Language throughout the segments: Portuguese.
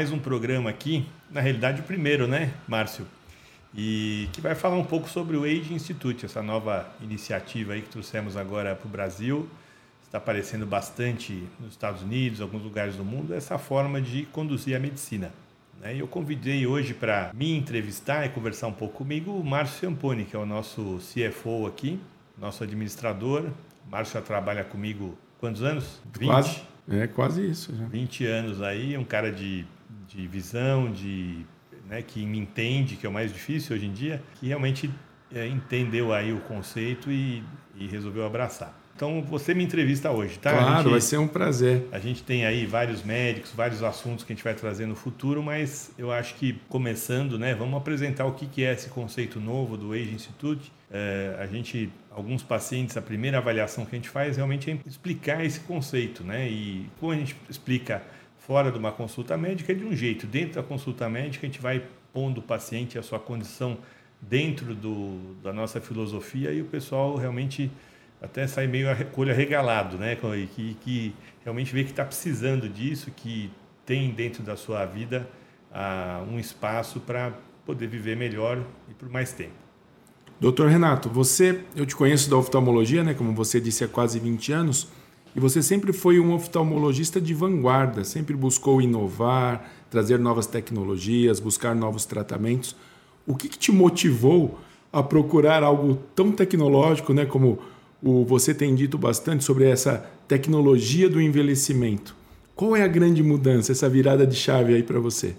mais um programa aqui, na realidade o primeiro, né, Márcio? E que vai falar um pouco sobre o Age Institute, essa nova iniciativa aí que trouxemos agora para o Brasil. Está aparecendo bastante nos Estados Unidos, alguns lugares do mundo, essa forma de conduzir a medicina. Né? Eu convidei hoje para me entrevistar e conversar um pouco comigo o Márcio Ciamponi, que é o nosso CFO aqui, nosso administrador. O Márcio já trabalha comigo quantos anos? 20? Quase. É quase isso. Já. 20 anos aí, um cara de, de visão, de, né, que me entende, que é o mais difícil hoje em dia, que realmente é, entendeu aí o conceito e, e resolveu abraçar. Então você me entrevista hoje, tá? Claro, gente, vai ser um prazer. A gente tem aí vários médicos, vários assuntos que a gente vai trazer no futuro, mas eu acho que começando, né, vamos apresentar o que é esse conceito novo do Age Institute. É, a gente, alguns pacientes, a primeira avaliação que a gente faz realmente é explicar esse conceito, né? E como a gente explica fora de uma consulta médica é de um jeito, dentro da consulta médica a gente vai pondo o paciente a sua condição dentro do, da nossa filosofia e o pessoal realmente até sai meio a recolha regalado, né? Que, que realmente vê que está precisando disso, que tem dentro da sua vida ah, um espaço para poder viver melhor e por mais tempo. Doutor Renato, você, eu te conheço da oftalmologia, né? Como você disse, há quase 20 anos. E você sempre foi um oftalmologista de vanguarda, sempre buscou inovar, trazer novas tecnologias, buscar novos tratamentos. O que, que te motivou a procurar algo tão tecnológico, né? Como o, você tem dito bastante sobre essa tecnologia do envelhecimento. Qual é a grande mudança, essa virada de chave aí para você?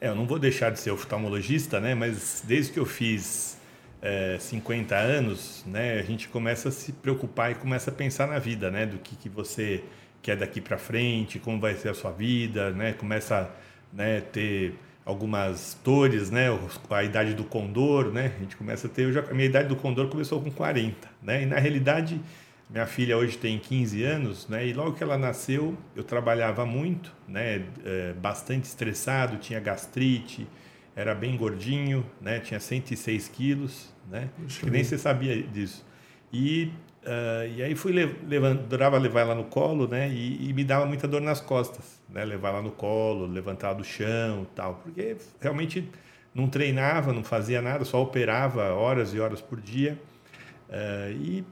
É, eu não vou deixar de ser oftalmologista, né? Mas desde que eu fiz é, 50 anos, né, a gente começa a se preocupar e começa a pensar na vida, né? Do que, que você quer daqui para frente, como vai ser a sua vida, né? Começa né, ter algumas dores, né? A idade do condor, né? A gente começa a ter. Já, a minha idade do condor começou com 40, né? E na realidade, minha filha hoje tem 15 anos, né? E logo que ela nasceu, eu trabalhava muito, né? É, bastante estressado, tinha gastrite, era bem gordinho, né? Tinha 106 quilos, né? Puxa que nem você sabia disso. E Uh, e aí fui levando, adorava levar ela no colo, né? E, e, me dava muita dor nas costas, né? Levar ela no colo, levantar do chão, tal, porque realmente não treinava, não fazia nada, só operava horas e horas por dia. Uh, e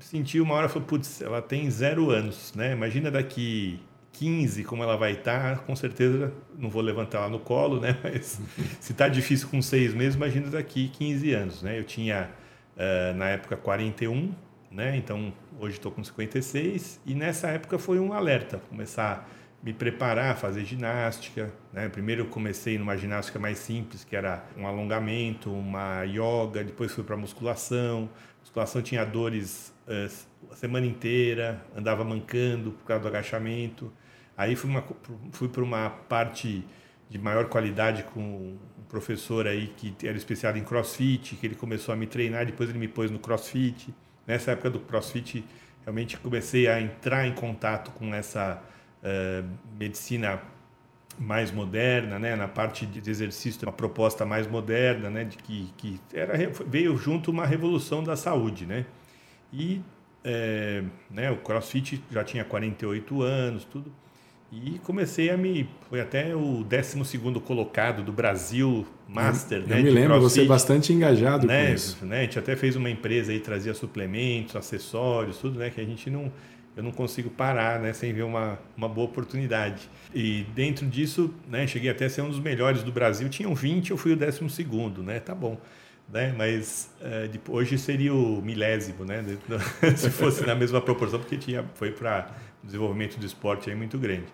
senti uma hora, falei, putz, ela tem zero anos, né? Imagina daqui 15 como ela vai estar, com certeza não vou levantar ela no colo, né? Mas se está difícil com seis meses, imagina daqui 15 anos, né? Eu tinha uh, na época 41 né? Então, hoje estou com 56 e nessa época foi um alerta, começar a me preparar, fazer ginástica, né? Primeiro eu comecei numa ginástica mais simples, que era um alongamento, uma yoga, depois fui para musculação. Musculação tinha dores uh, a semana inteira, andava mancando por causa do agachamento. Aí fui, fui para uma parte de maior qualidade com um professor aí que era especializado em crossfit, que ele começou a me treinar, depois ele me pôs no crossfit. Nessa época do CrossFit, realmente comecei a entrar em contato com essa uh, medicina mais moderna, né, na parte de exercício, uma proposta mais moderna, né, de que, que era, veio junto uma revolução da saúde, né, e é, né, o CrossFit já tinha 48 anos, tudo, e comecei a me. Foi até o 12 colocado do Brasil Master. Eu, né, eu me lembro, você é bastante engajado né, com isso. Né, a gente até fez uma empresa aí, trazia suplementos, acessórios, tudo, né? Que a gente não. Eu não consigo parar, né? Sem ver uma, uma boa oportunidade. E dentro disso, né? Cheguei até a ser um dos melhores do Brasil. Tinham 20, eu fui o 12, né? Tá bom. Né? Mas é, hoje seria o milésimo, né? Se fosse na mesma proporção, porque tinha, foi para desenvolvimento do esporte aí muito grande.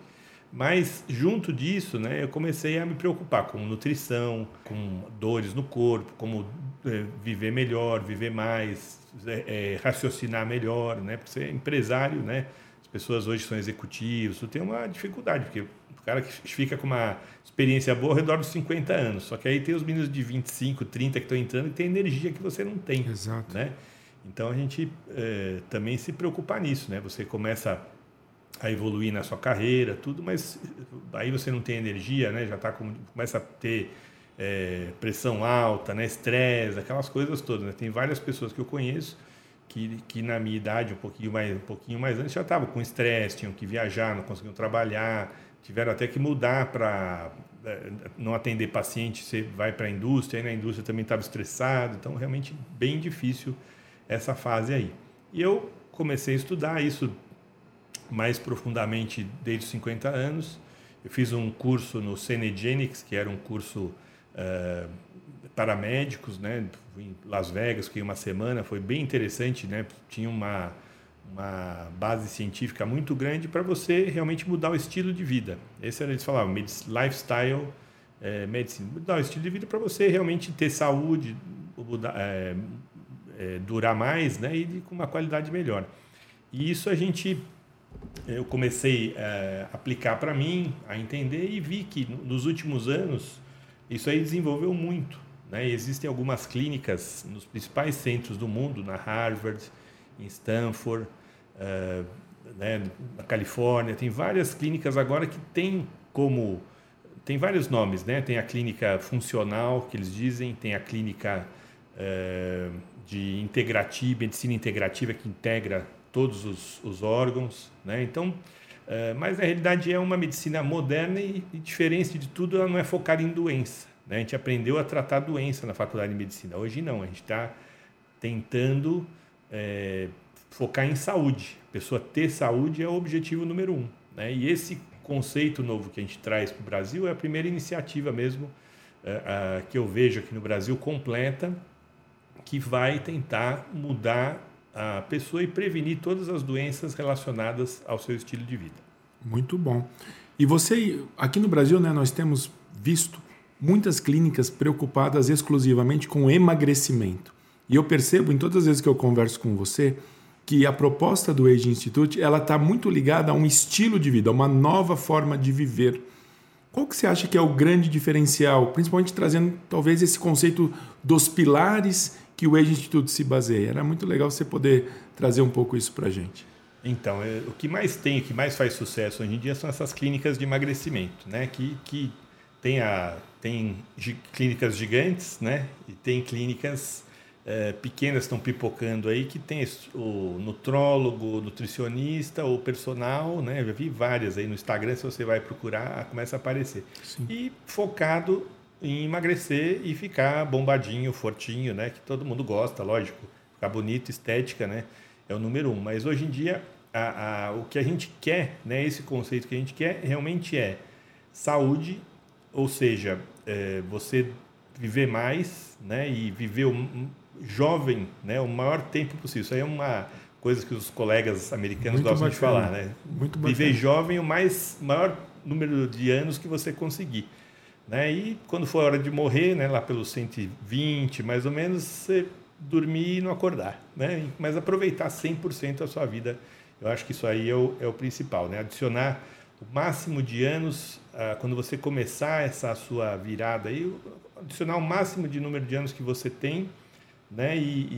Mas junto disso, né, eu comecei a me preocupar com nutrição, com dores no corpo, como é, viver melhor, viver mais, é, é, raciocinar melhor, né? Porque ser empresário, né? As pessoas hoje são executivos, tu tem uma dificuldade, porque o cara que fica com uma experiência boa ao redor dos 50 anos, só que aí tem os meninos de 25, 30 que estão entrando e tem energia que você não tem, Exato. né? Então a gente é, também se preocupar nisso, né? Você começa a evoluir na sua carreira, tudo, mas aí você não tem energia, né? Já tá com, começa a ter é, pressão alta, né? Estresse, aquelas coisas todas. Né? Tem várias pessoas que eu conheço que, que na minha idade, um pouquinho mais, um pouquinho mais antes, já estavam com estresse, tinham que viajar, não conseguiam trabalhar, tiveram até que mudar para é, não atender paciente, você vai para a indústria, aí na indústria também estava estressado, então realmente bem difícil essa fase aí. E eu comecei a estudar isso mais profundamente desde os 50 anos. Eu fiz um curso no Cenegenics, que era um curso uh, para médicos, né? Em Las Vegas, fiquei uma semana, foi bem interessante, né? Tinha uma uma base científica muito grande para você realmente mudar o estilo de vida. Esse era eles falavam, lifestyle é, medicine, mudar o estilo de vida para você realmente ter saúde, mudar, é, é, durar mais, né, e com uma qualidade melhor. E isso a gente eu comecei a aplicar para mim, a entender e vi que nos últimos anos isso aí desenvolveu muito. Né? Existem algumas clínicas nos principais centros do mundo, na Harvard, em Stanford, uh, né, na Califórnia, tem várias clínicas agora que tem como tem vários nomes, né? Tem a clínica funcional que eles dizem, tem a clínica uh, de integrativa, medicina integrativa que integra todos os, os órgãos, né? Então, uh, mas na realidade é uma medicina moderna e, e diferente de tudo, ela não é focada em doença. Né? A gente aprendeu a tratar doença na faculdade de medicina. Hoje não, a gente está tentando é, focar em saúde. A pessoa ter saúde é o objetivo número um. Né? E esse conceito novo que a gente traz para o Brasil é a primeira iniciativa mesmo é, que eu vejo aqui no Brasil completa, que vai tentar mudar a pessoa e prevenir todas as doenças relacionadas ao seu estilo de vida. Muito bom. E você, aqui no Brasil, né, nós temos visto muitas clínicas preocupadas exclusivamente com emagrecimento. E eu percebo em todas as vezes que eu converso com você que a proposta do Age Institute ela está muito ligada a um estilo de vida, a uma nova forma de viver. Qual que você acha que é o grande diferencial, principalmente trazendo talvez esse conceito dos pilares que o Age Institute se baseia? Era muito legal você poder trazer um pouco isso para a gente. Então, é, o que mais tem, o que mais faz sucesso hoje em dia são essas clínicas de emagrecimento, né? Que, que tem, a, tem clínicas gigantes, né? E tem clínicas é, pequenas estão pipocando aí que tem o nutrólogo, nutricionista, o personal, né? Já vi várias aí no Instagram, se você vai procurar, começa a aparecer. Sim. E focado em emagrecer e ficar bombadinho, fortinho, né? Que todo mundo gosta, lógico. Ficar bonito, estética, né? É o número um. Mas hoje em dia, a, a, o que a gente quer, né? Esse conceito que a gente quer realmente é saúde, ou seja, é, você viver mais, né? E viver um, jovem, né, o maior tempo possível. Isso aí é uma coisa que os colegas americanos Muito gostam bacana. de falar, né? Muito Viver jovem o mais maior número de anos que você conseguir. Né? E quando for a hora de morrer, né, lá pelos 120, mais ou menos, você dormir e não acordar, né? Mas aproveitar 100% a sua vida. Eu acho que isso aí é o, é o principal, né? Adicionar o máximo de anos ah, quando você começar essa sua virada aí, adicionar o máximo de número de anos que você tem né, e,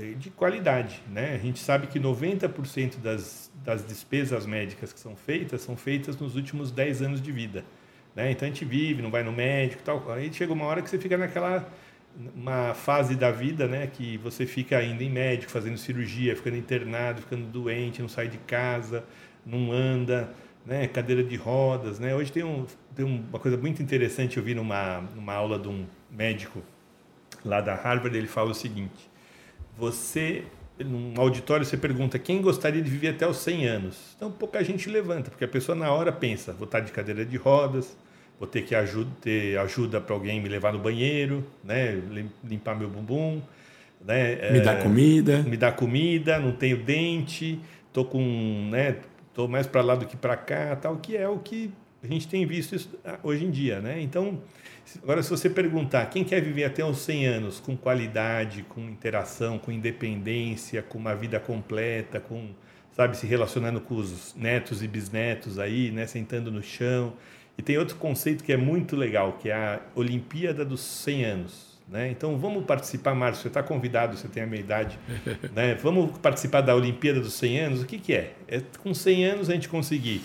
e, de qualidade. Né? A gente sabe que 90% das, das despesas médicas que são feitas são feitas nos últimos 10 anos de vida. Né? Então a gente vive, não vai no médico tal. Aí chega uma hora que você fica naquela uma fase da vida né, que você fica indo em médico, fazendo cirurgia, ficando internado, ficando doente, não sai de casa, não anda, né, cadeira de rodas. Né? Hoje tem, um, tem uma coisa muito interessante, eu vi numa, numa aula de um médico lá da Harvard, ele fala o seguinte: você, num auditório, você pergunta quem gostaria de viver até os 100 anos. Então, pouca gente levanta, porque a pessoa na hora pensa: vou estar de cadeira de rodas, vou ter que ajuda, ter ajuda para alguém me levar no banheiro, né, limpar meu bumbum. Né, me é, dar comida. Me dar comida, não tenho dente, tô com, né, tô mais para lá do que para cá, tal, que é o que a gente tem visto isso ah, hoje em dia, né? Então, Agora, se você perguntar quem quer viver até uns 100 anos com qualidade, com interação, com independência, com uma vida completa, com, sabe, se relacionando com os netos e bisnetos aí, né, sentando no chão. E tem outro conceito que é muito legal, que é a Olimpíada dos 100 anos. Né? Então, vamos participar, Márcio, você está convidado, você tem a minha idade. né? Vamos participar da Olimpíada dos 100 anos? O que, que é? É com 100 anos a gente conseguir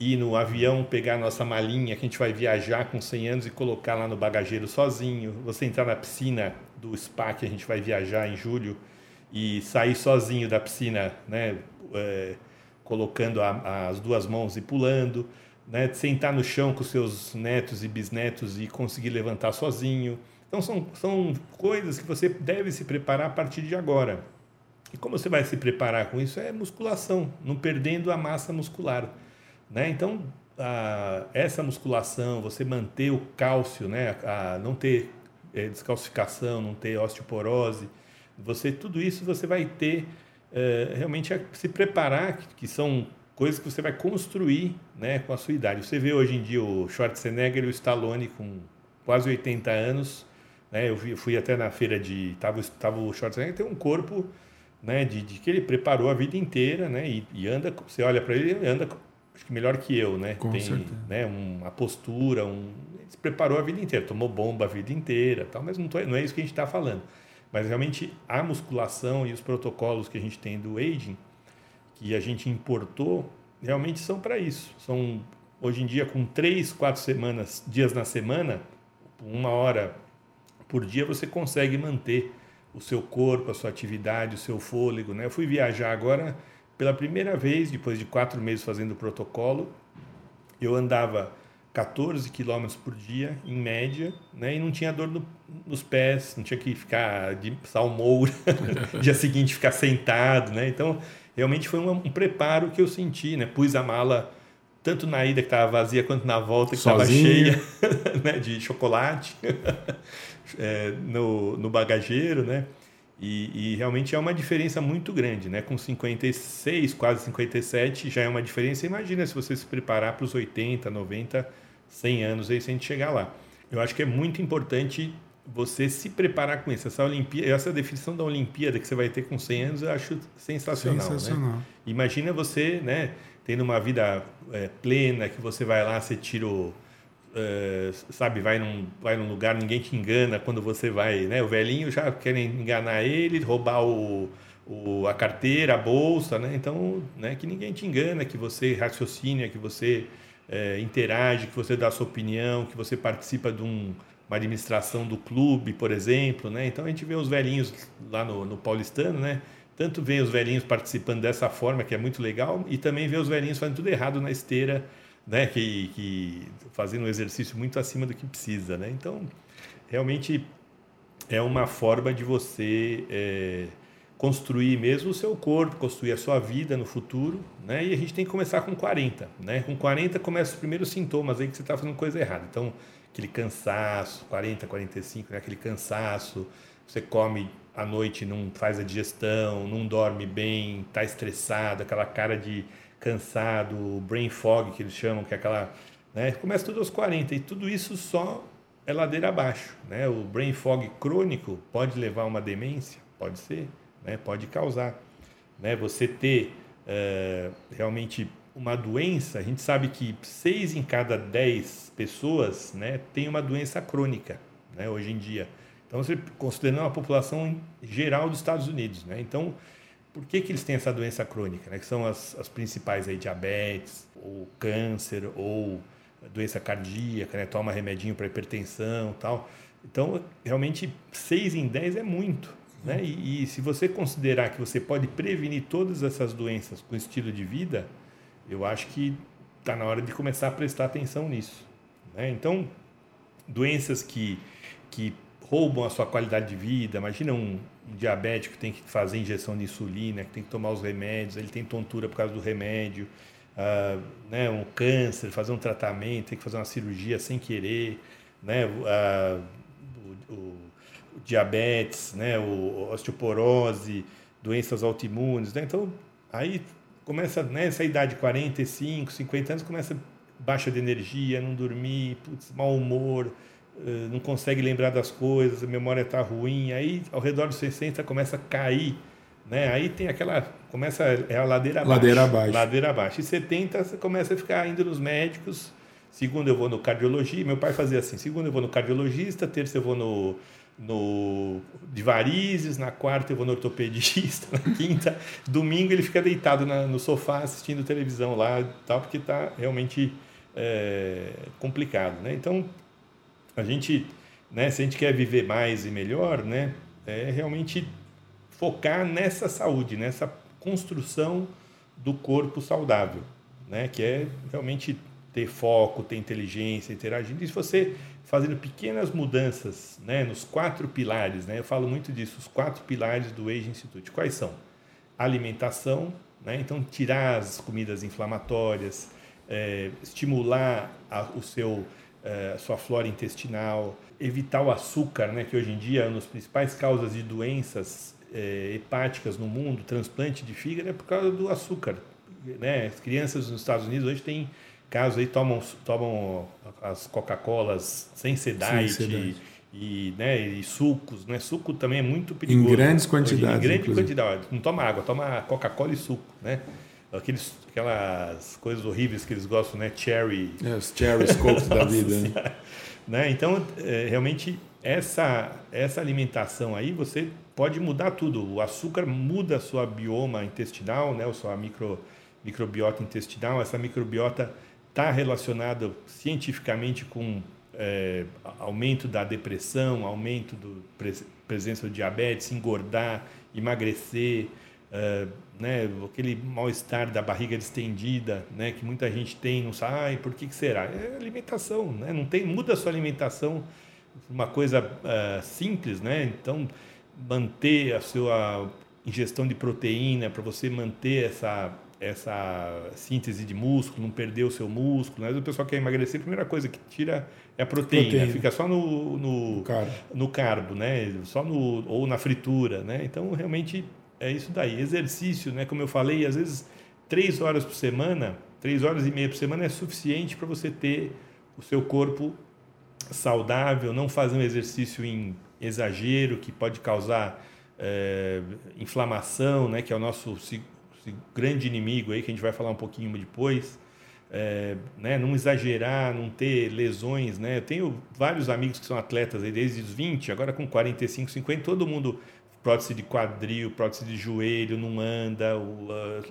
ir no avião, pegar nossa malinha, que a gente vai viajar com 100 anos e colocar lá no bagageiro sozinho. Você entrar na piscina do spa, que a gente vai viajar em julho, e sair sozinho da piscina, né? É, colocando a, as duas mãos e pulando. né, sentar no chão com seus netos e bisnetos e conseguir levantar sozinho. Então são, são coisas que você deve se preparar a partir de agora. E como você vai se preparar com isso? É musculação, não perdendo a massa muscular. Né? Então, a, essa musculação, você manter o cálcio, né? a, não ter é, descalcificação, não ter osteoporose, você tudo isso você vai ter é, realmente a se preparar, que, que são coisas que você vai construir né, com a sua idade. Você vê hoje em dia o Schwarzenegger e o Stallone com quase 80 anos. Né, eu fui até na feira de. Tava, tava o Schwarzenegger tem um corpo né, de, de, que ele preparou a vida inteira né, e, e anda. Você olha para ele, ele anda acho que melhor que eu. Né, com tem certeza. né, uma postura, um, ele se preparou a vida inteira, tomou bomba a vida inteira, tal, mas não, tô, não é isso que a gente está falando. Mas realmente a musculação e os protocolos que a gente tem do aging, que a gente importou, realmente são para isso. São hoje em dia com três, quatro semanas, dias na semana, uma hora por dia você consegue manter o seu corpo, a sua atividade, o seu fôlego. Né? Eu fui viajar agora pela primeira vez, depois de quatro meses fazendo o protocolo. Eu andava 14 quilômetros por dia, em média, né? e não tinha dor no, nos pés, não tinha que ficar de salmoura, dia seguinte ficar sentado. Né? Então, realmente foi um, um, preparo que eu senti. Né? Pus a mala tanto na ida que estava vazia quanto na volta que estava cheia né? de chocolate é, no, no bagageiro, né? E, e, realmente é uma diferença muito grande, né? Com 56, quase 57, já é uma diferença. Imagina se você se preparar para os 80, 90, 100 anos aí, se a gente chegar lá. Eu acho que é muito importante você se preparar com isso. Essa, Olimpíada, essa definição da Olimpíada que você vai ter com 100 anos, eu acho sensacional. Né? sensacional. Né? Imagina você, né? Tendo uma vida é, plena, que você vai lá, você tira o Uh, sabe, vai num, vai num lugar, ninguém te engana quando você vai, né? O velhinho já querem enganar ele, roubar o, o, a carteira, a bolsa, né? Então, né, que ninguém te engana, que você raciocina, que você é, interage, que você dá a sua opinião, que você participa de um, uma administração do clube, por exemplo, né? Então a gente vê os velhinhos lá no, no paulistano, né? Tanto vê os velhinhos participando dessa forma, que é muito legal, e também vê os velhinhos fazendo tudo errado na esteira, né, que, que fazendo um exercício muito acima do que precisa, né? Então, realmente é uma forma de você é, construir mesmo o seu corpo, construir a sua vida no futuro, né? E a gente tem que começar com 40, né? Com 40 começa os primeiros sintomas aí que você está fazendo coisa errada. Então, aquele cansaço, 40, 45, né? aquele cansaço, você come à noite, não faz a digestão, não dorme bem, está estressado, aquela cara de cansado, brain fog que eles chamam, que é aquela, né? Começa tudo aos 40 e tudo isso só é ladeira abaixo, né? O brain fog crônico pode levar a uma demência, pode ser, né? Pode causar, né? Você ter uh, realmente uma doença, a gente sabe que 6 em cada 10 pessoas, né, tem uma doença crônica, né, hoje em dia. Então, você considerando a população geral dos Estados Unidos, né? Então, por que, que eles têm essa doença crônica, né? que são as, as principais aí, diabetes, ou câncer, ou doença cardíaca, né? toma remedinho para hipertensão tal. Então, realmente, 6 em 10 é muito. Né? E, e, se você considerar que você pode prevenir todas essas doenças com estilo de vida, eu acho que está na hora de começar a prestar atenção nisso. Né? Então, doenças que, que roubam a sua qualidade de vida, imagina um, diabético tem que fazer injeção de insulina, que tem que tomar os remédios, ele tem tontura por causa do remédio, uh, né, um câncer, fazer um tratamento, tem que fazer uma cirurgia sem querer, né, uh, o, o, o, diabetes, né, o, osteoporose, doenças autoimunes, né, então aí começa nessa né, idade 45, 50 anos começa baixa de energia, não dormir, putz, mau humor, não consegue lembrar das coisas, a memória está ruim, aí ao redor dos 60 começa a cair, né? Aí tem aquela começa é a ladeira abaixo, ladeira abaixo, ladeira abaixo. E 70 você começa a ficar indo nos médicos. Segundo eu vou no cardiologista, meu pai fazia assim. Segundo eu vou no cardiologista, terça eu vou no no de varizes, na quarta eu vou no ortopedista, na quinta, domingo ele fica deitado na, no sofá assistindo televisão lá, tal, porque está realmente é, complicado, né? Então a gente, né, se a gente quer viver mais e melhor, né, é realmente focar nessa saúde, nessa construção do corpo saudável, né, que é realmente ter foco, ter inteligência, interagindo. E se você fazendo pequenas mudanças né, nos quatro pilares, né, eu falo muito disso, os quatro pilares do Age Institute. Quais são? Alimentação, né, então tirar as comidas inflamatórias, é, estimular a, o seu, é, a sua flora intestinal, evitar o açúcar, né, que hoje em dia é uma das principais causas de doenças é, hepáticas no mundo, transplante de fígado, é por causa do açúcar. Né? As crianças nos Estados Unidos hoje têm casos aí tomam tomam as Coca-Colas sem sedate. E, né, e sucos, né? Suco também é muito perigoso. Em grandes quantidades. Em grande inclusive. quantidade. Não toma água, toma Coca-Cola e suco, né? Aqueles, aquelas coisas horríveis que eles gostam, né? Cherry. É, os cherry scopes da vida. Né? né? Então, é, realmente, essa, essa alimentação aí, você pode mudar tudo. O açúcar muda a sua bioma intestinal, né? A sua micro, microbiota intestinal. Essa microbiota está relacionada cientificamente com é, aumento da depressão, aumento da presença do diabetes, engordar, emagrecer, é, né, aquele mal-estar da barriga distendida, né, que muita gente tem, não sabe, ai, por que, que será? É alimentação, né? não tem, muda a sua alimentação, uma coisa uh, simples, né? Então, manter a sua ingestão de proteína, para você manter essa, essa síntese de músculo, não perder o seu músculo. Né? O pessoal quer emagrecer, a primeira coisa que tira é a proteína, proteína. fica só no, no, carbo. no carbo, né? só no, ou na fritura. Né? Então, realmente, é isso daí. Exercício, né? como eu falei, às vezes três horas por semana, três horas e meia por semana é suficiente para você ter o seu corpo saudável, não fazer um exercício em exagero que pode causar é, inflamação, né? que é o nosso grande inimigo aí que a gente vai falar um pouquinho depois. É, né, não exagerar, não ter lesões, né? Eu tenho vários amigos que são atletas aí desde os 20, agora com 45, 50, todo mundo prótese de quadril, prótese de joelho, não anda,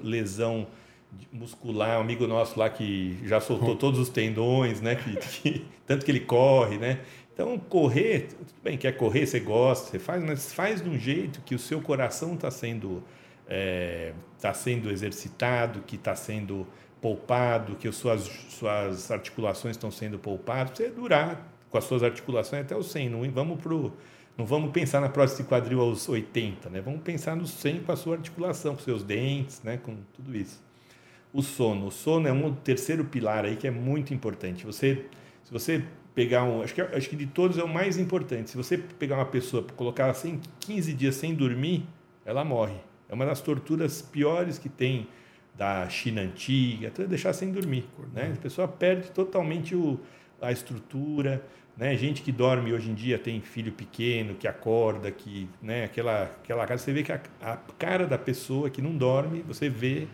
lesão muscular, um amigo nosso lá que já soltou todos os tendões, né? Que, que, tanto que ele corre, né? Então, correr, tudo bem, quer correr, você gosta, você faz, mas faz de um jeito que o seu coração está sendo, é, tá sendo exercitado, que está sendo poupado, que as suas, suas articulações estão sendo poupadas, para você durar com as suas articulações até o 100. Não vamos pro não vamos pensar na prótese quadril aos 80, né? Vamos pensar no 100 com a sua articulação, com seus dentes, né? Com tudo isso. O sono. O sono é um terceiro pilar aí que é muito importante. Você, se você pegar um, acho que, acho que de todos é o mais importante. Se você pegar uma pessoa, colocar ela sem 15 dias sem dormir, ela morre. É uma das torturas piores que tem da China antiga, até deixar sem dormir, né? A pessoa perde totalmente o, a estrutura, né? Gente que dorme hoje em dia tem filho pequeno, que acorda, que, né? Aquela, aquela casa, você vê que a, a cara da pessoa que não dorme, você vê,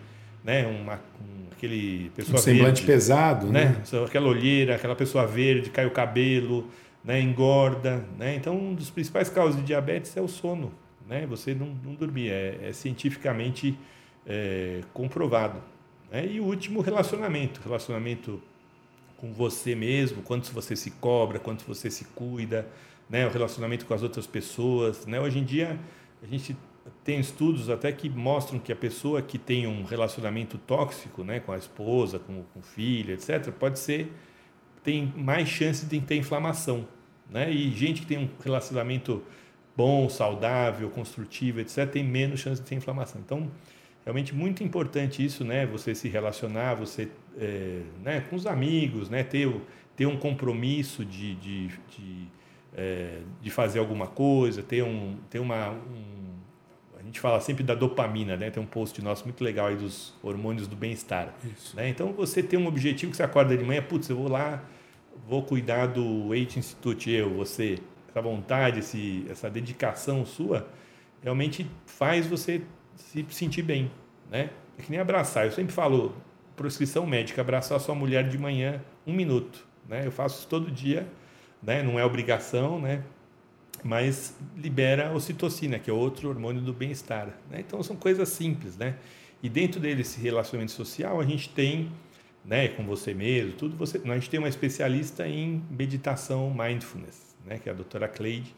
né? Uma, um, aquele pessoa um semblante verde, pesado, né? né? Aquela olheira, aquela pessoa verde, cai o cabelo, né? Engorda, né? Então, um dos principais causas de diabetes é o sono, né? Você não, não dormir, é, é cientificamente é, comprovado. Né? E o último, relacionamento, relacionamento com você mesmo, quanto você se cobra, quanto você se cuida, né, o relacionamento com as outras pessoas, né? Hoje em dia a gente tem estudos até que mostram que a pessoa que tem um relacionamento tóxico, né, com a esposa, com, com o filho, etc, pode ser tem mais chance de ter inflamação, né? E gente que tem um relacionamento bom, saudável, construtivo, etc, tem menos chance de ter inflamação. Então, realmente muito importante isso, né? Você se relacionar, você é, né, com os amigos, né? Ter, ter um compromisso de, de, de, é, de fazer alguma coisa, ter, um, ter uma... Um, a gente fala sempre da dopamina, né? Tem um post nosso muito legal aí dos hormônios do bem-estar. Né? Então, você tem um objetivo que você acorda de manhã, putz, eu vou lá, vou cuidar do Weight Institute, eu, você, essa vontade, esse, essa dedicação sua, realmente faz você se sentir bem, né? É que nem abraçar. Eu sempre falo, prescrição médica, abraçar sua mulher de manhã um minuto, né? Eu faço isso todo dia, né? Não é obrigação, né? Mas libera ocitocina, que é outro hormônio do bem-estar, né? Então são coisas simples, né? E dentro desse relacionamento social, a gente tem, né, com você mesmo, tudo você, a gente tem uma especialista em meditação mindfulness, né, que é a doutora Cleide,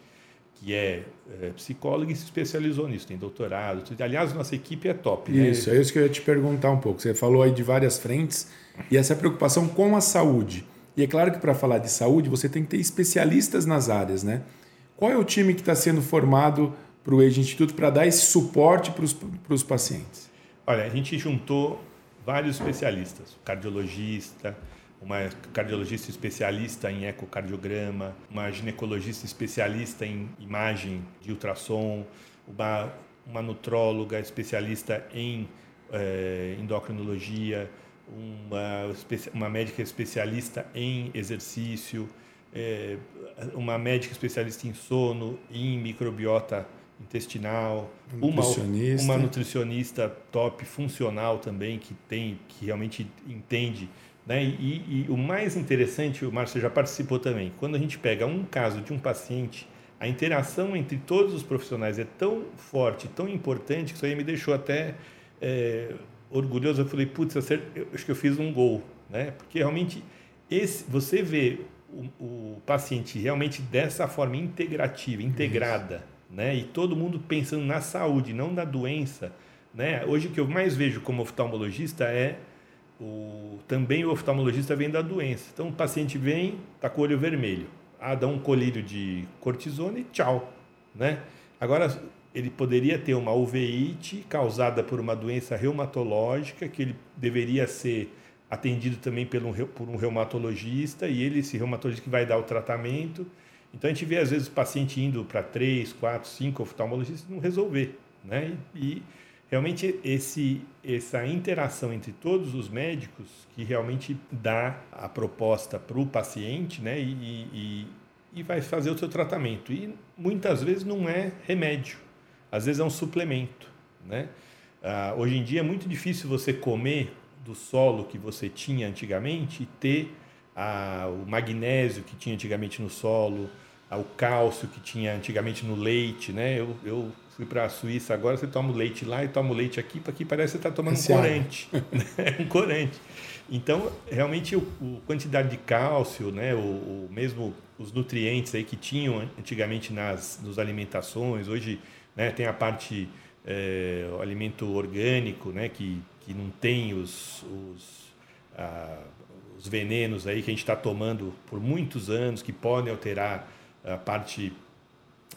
que é, é psicóloga e se especializou nisso, tem doutorado. Aliás, nossa equipe é top. Né? Isso, é isso que eu ia te perguntar um pouco. Você falou aí de várias frentes e essa preocupação com a saúde. E é claro que para falar de saúde você tem que ter especialistas nas áreas, né? Qual é o time que está sendo formado para o Age Instituto para dar esse suporte para os pacientes? Olha, a gente juntou vários especialistas, cardiologista, uma cardiologista especialista em ecocardiograma, uma ginecologista especialista em imagem de ultrassom, uma, uma nutróloga especialista em eh, endocrinologia, uma, uma médica especialista em exercício, eh, uma médica especialista em sono, em microbiota intestinal, nutricionista. Uma, uma nutricionista top funcional também que tem que realmente entende né? E, e, o mais interessante, o Márcio já participou também, quando a gente pega um caso de um paciente, a interação entre todos os profissionais é tão forte, tão importante, que isso aí me deixou até é, orgulhoso. Eu falei, putz, eu acho que eu fiz um gol, né? porque realmente esse, você vê o, o paciente realmente dessa forma integrativa, integrada, né? e todo mundo pensando na saúde, não na doença. Né? Hoje o que eu mais vejo como oftalmologista é o, também o oftalmologista vem da doença. Então o paciente vem, está com o olho vermelho. Ah, dá um colírio de cortisona e tchau. Né? Agora, ele poderia ter uma uveíte causada por uma doença reumatológica, que ele deveria ser atendido também um, por um reumatologista, e ele, esse reumatologista que vai dar o tratamento. Então a gente vê às vezes o paciente indo para três, quatro, cinco oftalmologistas não resolver. Né? E, realmente esse, essa interação entre todos os médicos que realmente dá a proposta para o paciente né, e, e, e, vai fazer o seu tratamento. E muitas vezes não é remédio, às vezes é um suplemento. Né? Ah, hoje em dia é muito difícil você comer do solo que você tinha antigamente e ter ah, o magnésio que tinha antigamente no solo, ah, o cálcio que tinha antigamente no leite. Né? Eu, eu fui para a Suíça agora, você toma o leite lá e toma o leite aqui, porque parece que você está tomando Esse um corante. Né? um corante. Então, realmente, a quantidade de cálcio, né, o, o, mesmo os nutrientes aí que tinham antigamente nas nos alimentações, hoje né, tem a parte, é, o alimento orgânico, né, que, que não tem os, os, ah, os venenos aí que a gente está tomando por muitos anos, que podem alterar a parte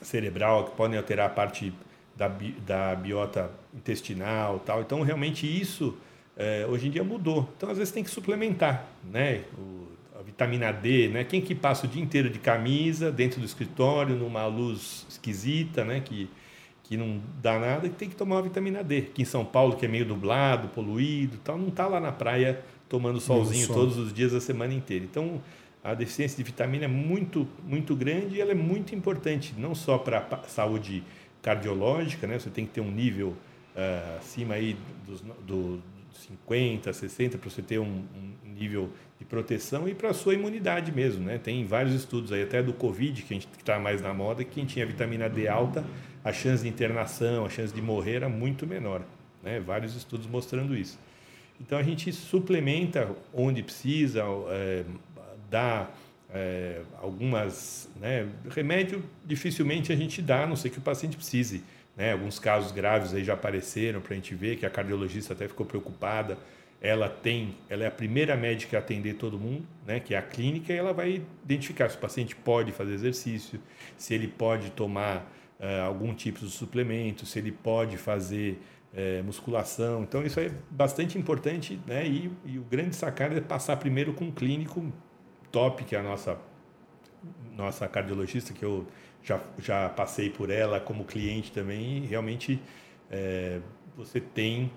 cerebral, que podem alterar a parte da, da biota intestinal tal. Então, realmente isso é, hoje em dia mudou. Então, às vezes tem que suplementar, né? O, a vitamina D, né? Quem que passa o dia inteiro de camisa dentro do escritório, numa luz esquisita, né? Que, que não dá nada, tem que tomar uma vitamina D. Aqui em São Paulo, que é meio dublado, poluído tal, não está lá na praia tomando solzinho sol. todos os dias a semana inteira. Então, a deficiência de vitamina é muito, muito grande e ela é muito importante, não só para a saúde cardiológica, né? Você tem que ter um nível uh, acima aí dos do 50, 60 para você ter um, um, nível de proteção e para sua imunidade mesmo, né? Tem vários estudos aí, até do Covid, que a gente está mais na moda, que quem tinha vitamina D alta, a chance de internação, a chance de morrer era muito menor, né? Vários estudos mostrando isso. Então a gente suplementa onde precisa, é, dá é, algumas né, remédio dificilmente a gente dá, a não ser que o paciente precise. Né? Alguns casos graves aí já apareceram para a gente ver que a cardiologista até ficou preocupada. Ela tem, ela é a primeira médica a atender todo mundo, né? Que é a clínica e ela vai identificar se o paciente pode fazer exercício, se ele pode tomar uh, algum tipo de suplemento, se ele pode fazer é, musculação. Então, isso é bastante importante, né? E, e, o grande sacada é passar primeiro com um clínico top, que é a nossa, nossa cardiologista, que eu já, já passei por ela como cliente também, realmente é, você tem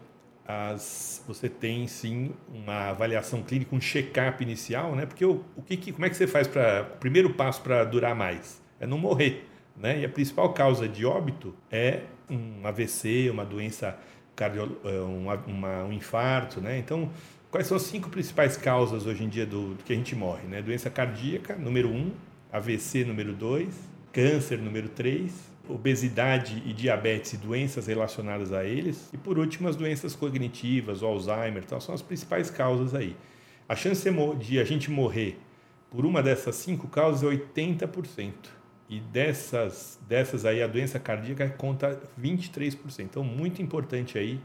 as, você tem sim uma avaliação clínica, um check-up inicial, né? Porque o, o que, como é que você faz para o primeiro passo para durar mais é não morrer, né? E a principal causa de óbito é um AVC, uma doença cardio, é, uma, uma, um infarto, né? Então Quais são as cinco principais causas hoje em dia do, do que a gente morre? Né? Doença cardíaca, número um, AVC, número dois, câncer, número três, obesidade e diabetes e doenças relacionadas a eles, e por último as doenças cognitivas, o Alzheimer, tal, são as principais causas aí. A chance de a gente morrer por uma dessas cinco causas é 80%. e dessas, dessas aí a doença cardíaca conta 23%. Então, muito importante aí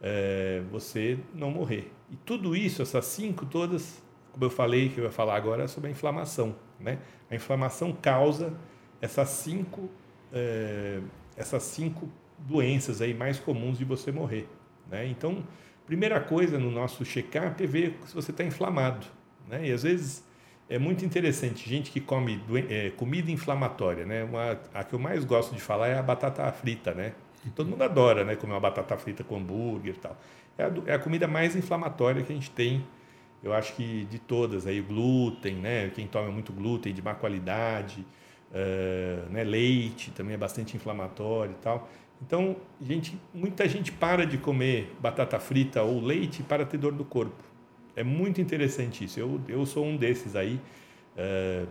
é, você não morrer. E tudo isso, essas cinco todas, como eu falei, que eu ia falar agora, é sobre a inflamação. Né? A inflamação causa essas cinco, é, essas cinco doenças aí mais comuns de você morrer. Né? Então, primeira coisa no nosso check-up é ver se você está inflamado. Né? E às vezes é muito interessante, gente que come é, comida inflamatória. Né? Uma, a que eu mais gosto de falar é a batata frita. Né? Todo mundo adora né? comer uma batata frita com hambúrguer e tal. É a, é a comida mais inflamatória que a gente tem eu acho que de todas aí o glúten né quem toma muito glúten de má qualidade uh, né leite também é bastante inflamatório e tal então, gente, muita gente para de comer batata frita ou leite para ter dor no corpo. É muito interessante isso. Eu, eu sou um desses aí. É,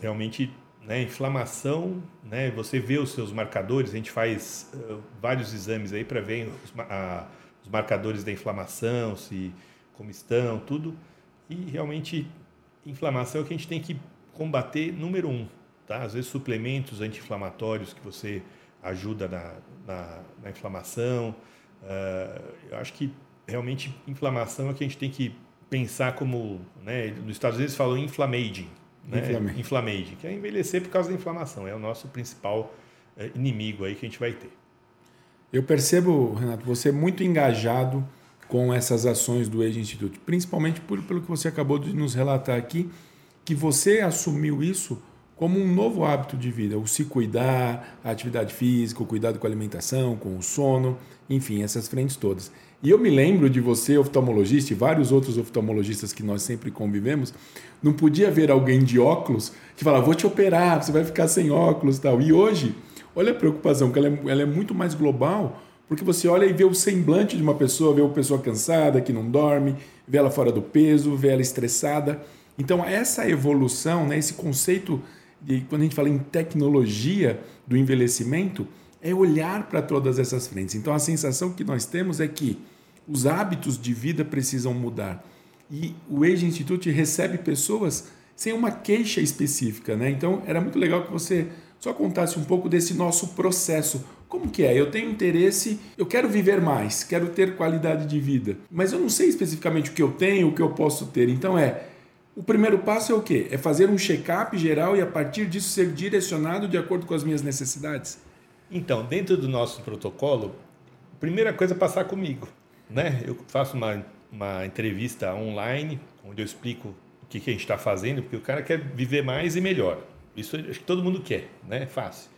realmente, né, inflamação, né, você vê os seus marcadores, a gente faz uh, vários exames aí para ver os, a, os marcadores da inflamação, se como estão, tudo. E realmente, inflamação é o que a gente tem que combater número um. Tá? Às vezes, suplementos anti-inflamatórios que você ajuda na, na, na inflamação. Uh, eu acho que realmente inflamação é que a gente tem que pensar como, né, nos Estados Unidos falam inflammaging, né, que é envelhecer por causa da inflamação, é o nosso principal uh, inimigo aí que a gente vai ter. Eu percebo, Renato, você é muito engajado com essas ações do Age Institute, principalmente por, pelo que você acabou de nos relatar aqui, que você assumiu isso como um novo hábito de vida, o se cuidar, a atividade física, o cuidado com a alimentação, com o sono, enfim, essas frentes todas. E eu me lembro de você, oftalmologista, e vários outros oftalmologistas que nós sempre convivemos, não podia ver alguém de óculos que falava, vou te operar, você vai ficar sem óculos e tal. E hoje, olha a preocupação, que ela é, ela é muito mais global, porque você olha e vê o semblante de uma pessoa, vê uma pessoa cansada, que não dorme, vê ela fora do peso, vê ela estressada. Então, essa evolução, né, esse conceito e quando a gente fala em tecnologia do envelhecimento, é olhar para todas essas frentes. Então a sensação que nós temos é que os hábitos de vida precisam mudar. E o Age Institute recebe pessoas sem uma queixa específica, né? Então era muito legal que você só contasse um pouco desse nosso processo. Como que é? Eu tenho interesse, eu quero viver mais, quero ter qualidade de vida, mas eu não sei especificamente o que eu tenho, o que eu posso ter. Então é o primeiro passo é o quê? É fazer um check-up geral e a partir disso ser direcionado de acordo com as minhas necessidades? Então, dentro do nosso protocolo, a primeira coisa é passar comigo. Né? Eu faço uma, uma entrevista online, onde eu explico o que, que a gente está fazendo, porque o cara quer viver mais e melhor. Isso acho que todo mundo quer, né? É fácil.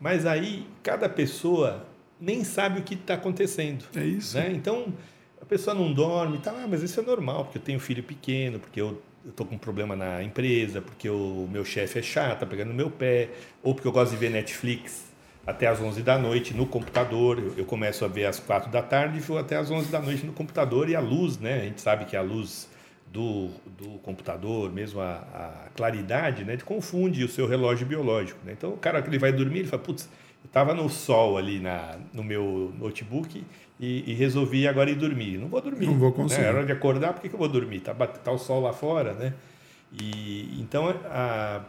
Mas aí, cada pessoa nem sabe o que está acontecendo. É isso. Né? Então, a pessoa não dorme e tá, ah, mas isso é normal, porque eu tenho filho pequeno, porque eu eu tô com um problema na empresa, porque o meu chefe é chato, tá pegando no meu pé, ou porque eu gosto de ver Netflix até às 11 da noite no computador. Eu, começo a ver às 4 da tarde e vou até às 11 da noite no computador e a luz, né? A gente sabe que a luz do, do computador, mesmo a, a claridade, né? confunde o seu relógio biológico, né? Então o cara que ele vai dormir, ele fala, putz, estava no sol ali na, no meu notebook e, e, resolvi agora ir dormir. Não vou dormir. Não vou conseguir. Né? É hora de acordar, por que, que eu vou dormir? Tá, tá o sol lá fora, né? E, então, a,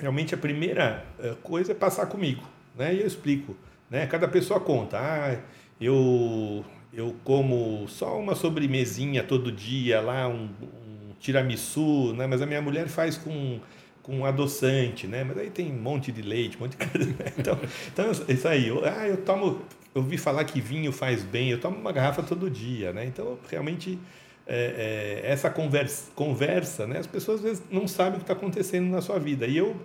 realmente a primeira eh, coisa é passar comigo, né? E eu explico, né? Cada pessoa conta. Ah, eu, eu como só uma sobremesinha todo dia lá, um, um tiramisu, né? Mas a minha mulher faz com com adoçante, né? Mas aí tem um monte de leite, um monte de coisa. Né? Então, então isso aí. Eu, ah, eu tomo eu ouvi falar que vinho faz bem, eu tomo uma garrafa todo dia, né? Então, realmente, é, é, essa conversa, conversa, né? As pessoas às vezes não sabem o que está acontecendo na sua vida. E eu,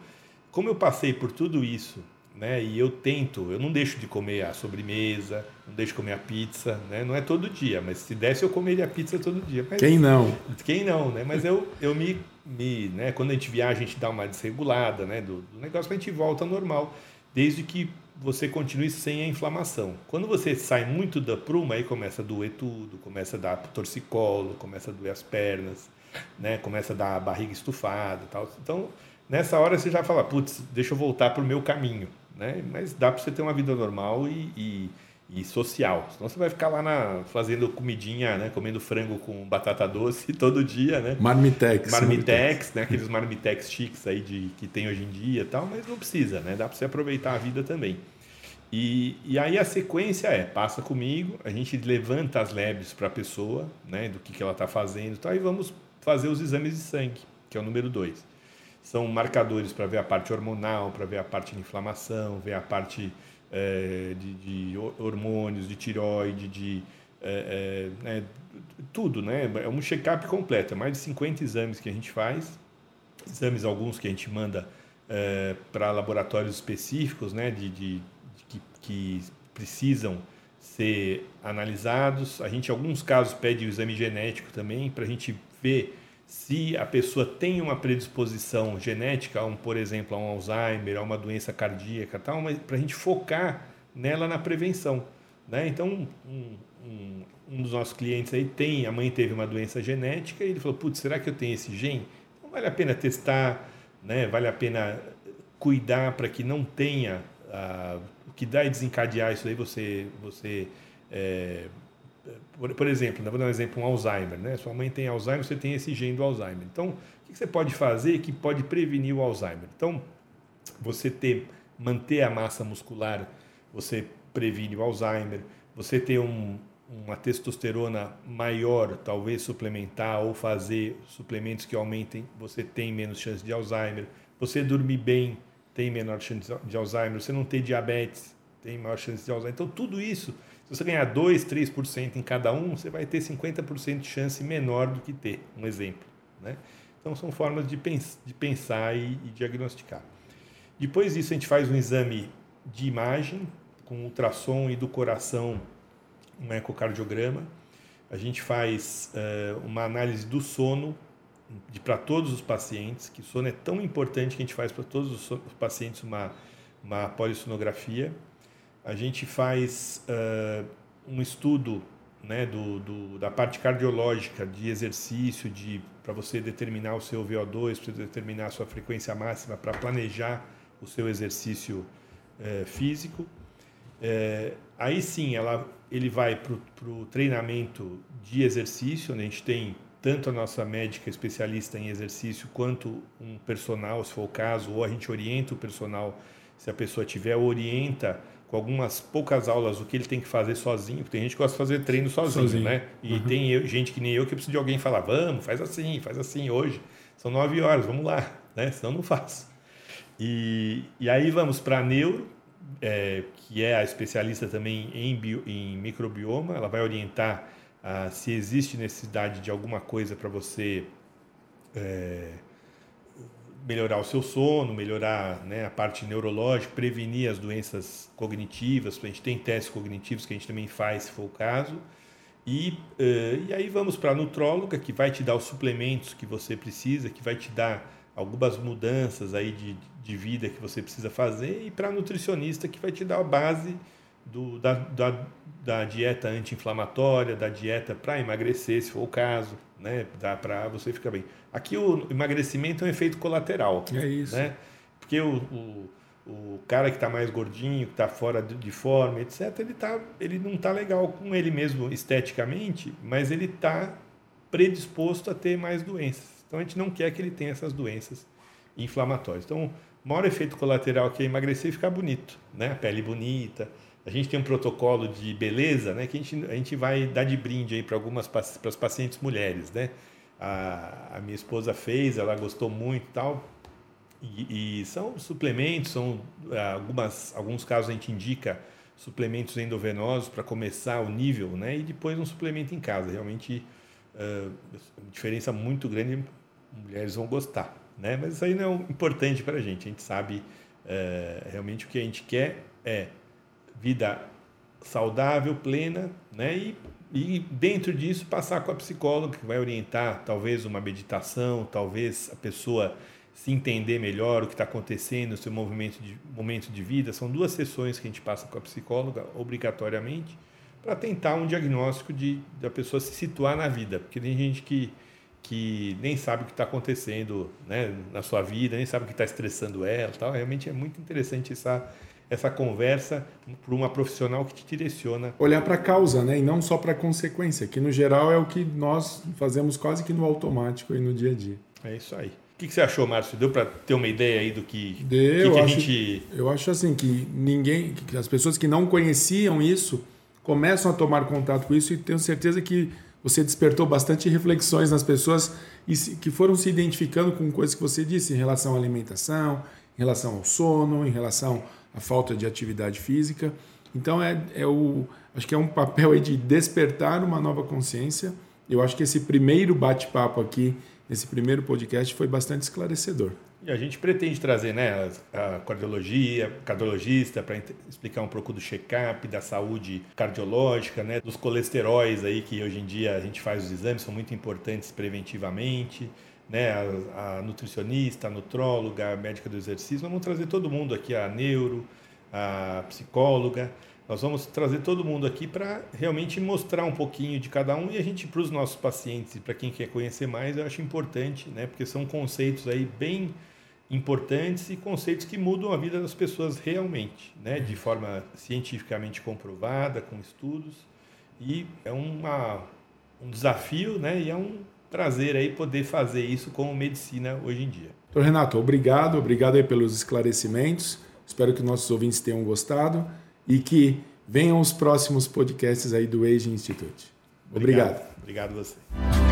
como eu passei por tudo isso, né? E eu tento, eu não deixo de comer a sobremesa, não deixo de comer a pizza, né? Não é todo dia, mas se desse eu comeria a pizza todo dia. Mas, quem não? Quem não, né? Mas eu, eu me, me, né? Quando a gente viaja, a gente dá uma desregulada, né? Do, do negócio, a gente volta ao normal, desde que você continue sem a inflamação. Quando você sai muito da pruma, aí começa a doer tudo, começa a dar torcicolo, começa a doer as pernas, né? começa a dar a barriga estufada tal. Então, nessa hora você já fala, putz, deixa eu voltar para o meu caminho. Né? Mas dá para você ter uma vida normal e, e, e social. Senão você vai ficar lá na, fazendo comidinha, né? Comendo frango com batata doce todo dia, né? Marmitex. Marmitex, né? Aqueles marmitex chiques aí de, que tem hoje em dia e tal, mas não precisa, né? Dá para você aproveitar a vida também. E, e aí a sequência é, passa comigo, a gente levanta as lebres para a pessoa, né? Do que, que ela está fazendo e tal, e vamos fazer os exames de sangue, que é o número dois. São marcadores para ver a parte hormonal, para ver a parte de inflamação, ver a parte é, de, de, hormônios, de tiroide, de é, é, né, tudo, né? É um check-up completo, é mais de 50 exames que a gente faz, exames alguns que a gente manda é, para laboratórios específicos, né? De, de, de que, que, precisam ser analisados. A gente, em alguns casos, pede o exame genético também para a gente ver se a pessoa tem uma predisposição genética, um, por exemplo, a um Alzheimer, a uma doença cardíaca, tal, mas para a gente focar nela na prevenção. Né? Então, um, um, um, dos nossos clientes aí tem, a mãe teve uma doença genética e ele falou, putz, será que eu tenho esse gene? Então, vale a pena testar, né? vale a pena cuidar para que não tenha, ah, o que dá e desencadear isso aí, você, você é, por, por exemplo, vou dar um exemplo, um Alzheimer, né? Sua mãe tem Alzheimer, você tem esse gene do Alzheimer. Então, o que você pode fazer que pode prevenir o Alzheimer? Então, você ter, manter a massa muscular, você previne o Alzheimer. Você ter um, uma testosterona maior, talvez suplementar ou fazer suplementos que aumentem, você tem menos chance de Alzheimer. Você dormir bem, tem menor chance de Alzheimer. Você não ter diabetes, tem maior chance de Alzheimer. Então, tudo isso se você ganhar 2, 3% em cada um, você vai ter 50% de chance menor do que ter, um exemplo. Né? Então, são formas de, pens de pensar e, e diagnosticar. Depois disso, a gente faz um exame de imagem, com ultrassom e do coração, um ecocardiograma. A gente faz uh, uma análise do sono para todos os pacientes, que sono é tão importante que a gente faz para todos os pacientes uma, uma polissonografia a gente faz uh, um estudo né, do, do, da parte cardiológica, de exercício, de para você determinar o seu VO2, para determinar a sua frequência máxima, para planejar o seu exercício uh, físico. Uh, aí sim, ela, ele vai para o treinamento de exercício, onde a gente tem tanto a nossa médica especialista em exercício quanto um personal, se for o caso, ou a gente orienta o personal, se a pessoa tiver, orienta com algumas poucas aulas o que ele tem que fazer sozinho, porque tem gente que gosta de fazer treino sozinho, sozinho. né? E uhum. tem eu, gente que nem eu que precisa de alguém falar, vamos, faz assim, faz assim hoje. São nove horas, vamos lá, né? Senão não faço. E, e aí vamos para a neuro, é, que é a especialista também em, bio, em microbioma, ela vai orientar ah, se existe necessidade de alguma coisa para você é, melhorar o seu sono, melhorar né, a parte neurológica, prevenir as doenças cognitivas. A gente tem testes cognitivos que a gente também faz, se for o caso. E, uh, e aí vamos para a nutróloga, que vai te dar os suplementos que você precisa, que vai te dar algumas mudanças aí de, de vida que você precisa fazer, e para a nutricionista, que vai te dar a base do, da, da, da dieta anti-inflamatória, da dieta para emagrecer, se for o caso, né? Dá para você ficar bem. Aqui o emagrecimento é um efeito colateral. É isso. Né? Porque o, o, o cara que está mais gordinho, que está fora de, de, forma, etc., ele, tá, ele não está legal com ele mesmo esteticamente, mas ele está predisposto a ter mais doenças. Então a gente não quer que ele tenha essas doenças inflamatórias. Então, o maior efeito colateral que é emagrecer e ficar bonito, né? A pele bonita, a gente tem um protocolo de beleza, né, que a gente, a gente vai dar de brinde aí para algumas para as pacientes mulheres, né? A, a, minha esposa fez, ela gostou muito tal. E, e são suplementos, são ah, algumas alguns casos a gente indica suplementos endovenosos para começar o nível, né? E depois um suplemento em casa. Realmente, uh, diferença muito grande, mulheres vão gostar, né? Mas isso aí não é importante para a gente. A gente sabe uh, realmente o que a gente quer é vida saudável, plena, né? E, e dentro disso passar com a psicóloga que vai orientar talvez uma meditação, talvez a pessoa se entender melhor o que está acontecendo no seu movimento de, momento de vida. São duas sessões que a gente passa com a psicóloga obrigatoriamente para tentar um diagnóstico de da pessoa se situar na vida, porque tem gente que que nem sabe o que está acontecendo né, na sua vida, nem sabe o que está estressando ela, tal. Realmente é muito interessante essa essa conversa para uma profissional que te direciona. Olhar para a causa, né? E não só para a consequência, que no geral é o que nós fazemos quase que no automático e no dia a dia. É isso aí. O que, você achou, Márcio? Deu para ter uma ideia aí do que, Deu, que, que a acho, gente. Eu acho assim que ninguém, que as pessoas que não conheciam isso começam a tomar contato com isso e tenho certeza que você despertou bastante reflexões nas pessoas que foram se identificando com coisas que você disse em relação à alimentação, em relação ao sono, em relação à falta de atividade física. Então é, é o acho que é um papel de despertar uma nova consciência. Eu acho que esse primeiro bate-papo aqui, esse primeiro podcast foi bastante esclarecedor. E a gente pretende trazer né, a cardiologia, cardiologista para explicar um pouco do check-up, da saúde cardiológica, né, dos colesteróis aí que hoje em dia a gente faz os exames, são muito importantes preventivamente, né, a, a nutricionista, a nutróloga, a médica do exercício, vamos trazer todo mundo aqui, a neuro, a psicóloga, nós vamos trazer todo mundo aqui para realmente mostrar um pouquinho de cada um e a gente, para os nossos pacientes e para quem quer conhecer mais, eu acho importante, né? Porque são conceitos aí bem importantes e conceitos que mudam a vida das pessoas realmente, né? De forma cientificamente comprovada, com estudos. E é uma, um desafio, né? E é um prazer aí poder fazer isso como medicina hoje em dia. Doutor Renato, obrigado, obrigado aí pelos esclarecimentos. Espero que nossos ouvintes tenham gostado e que venham os próximos podcasts aí do Age Institute. Obrigado. Obrigado, obrigado você.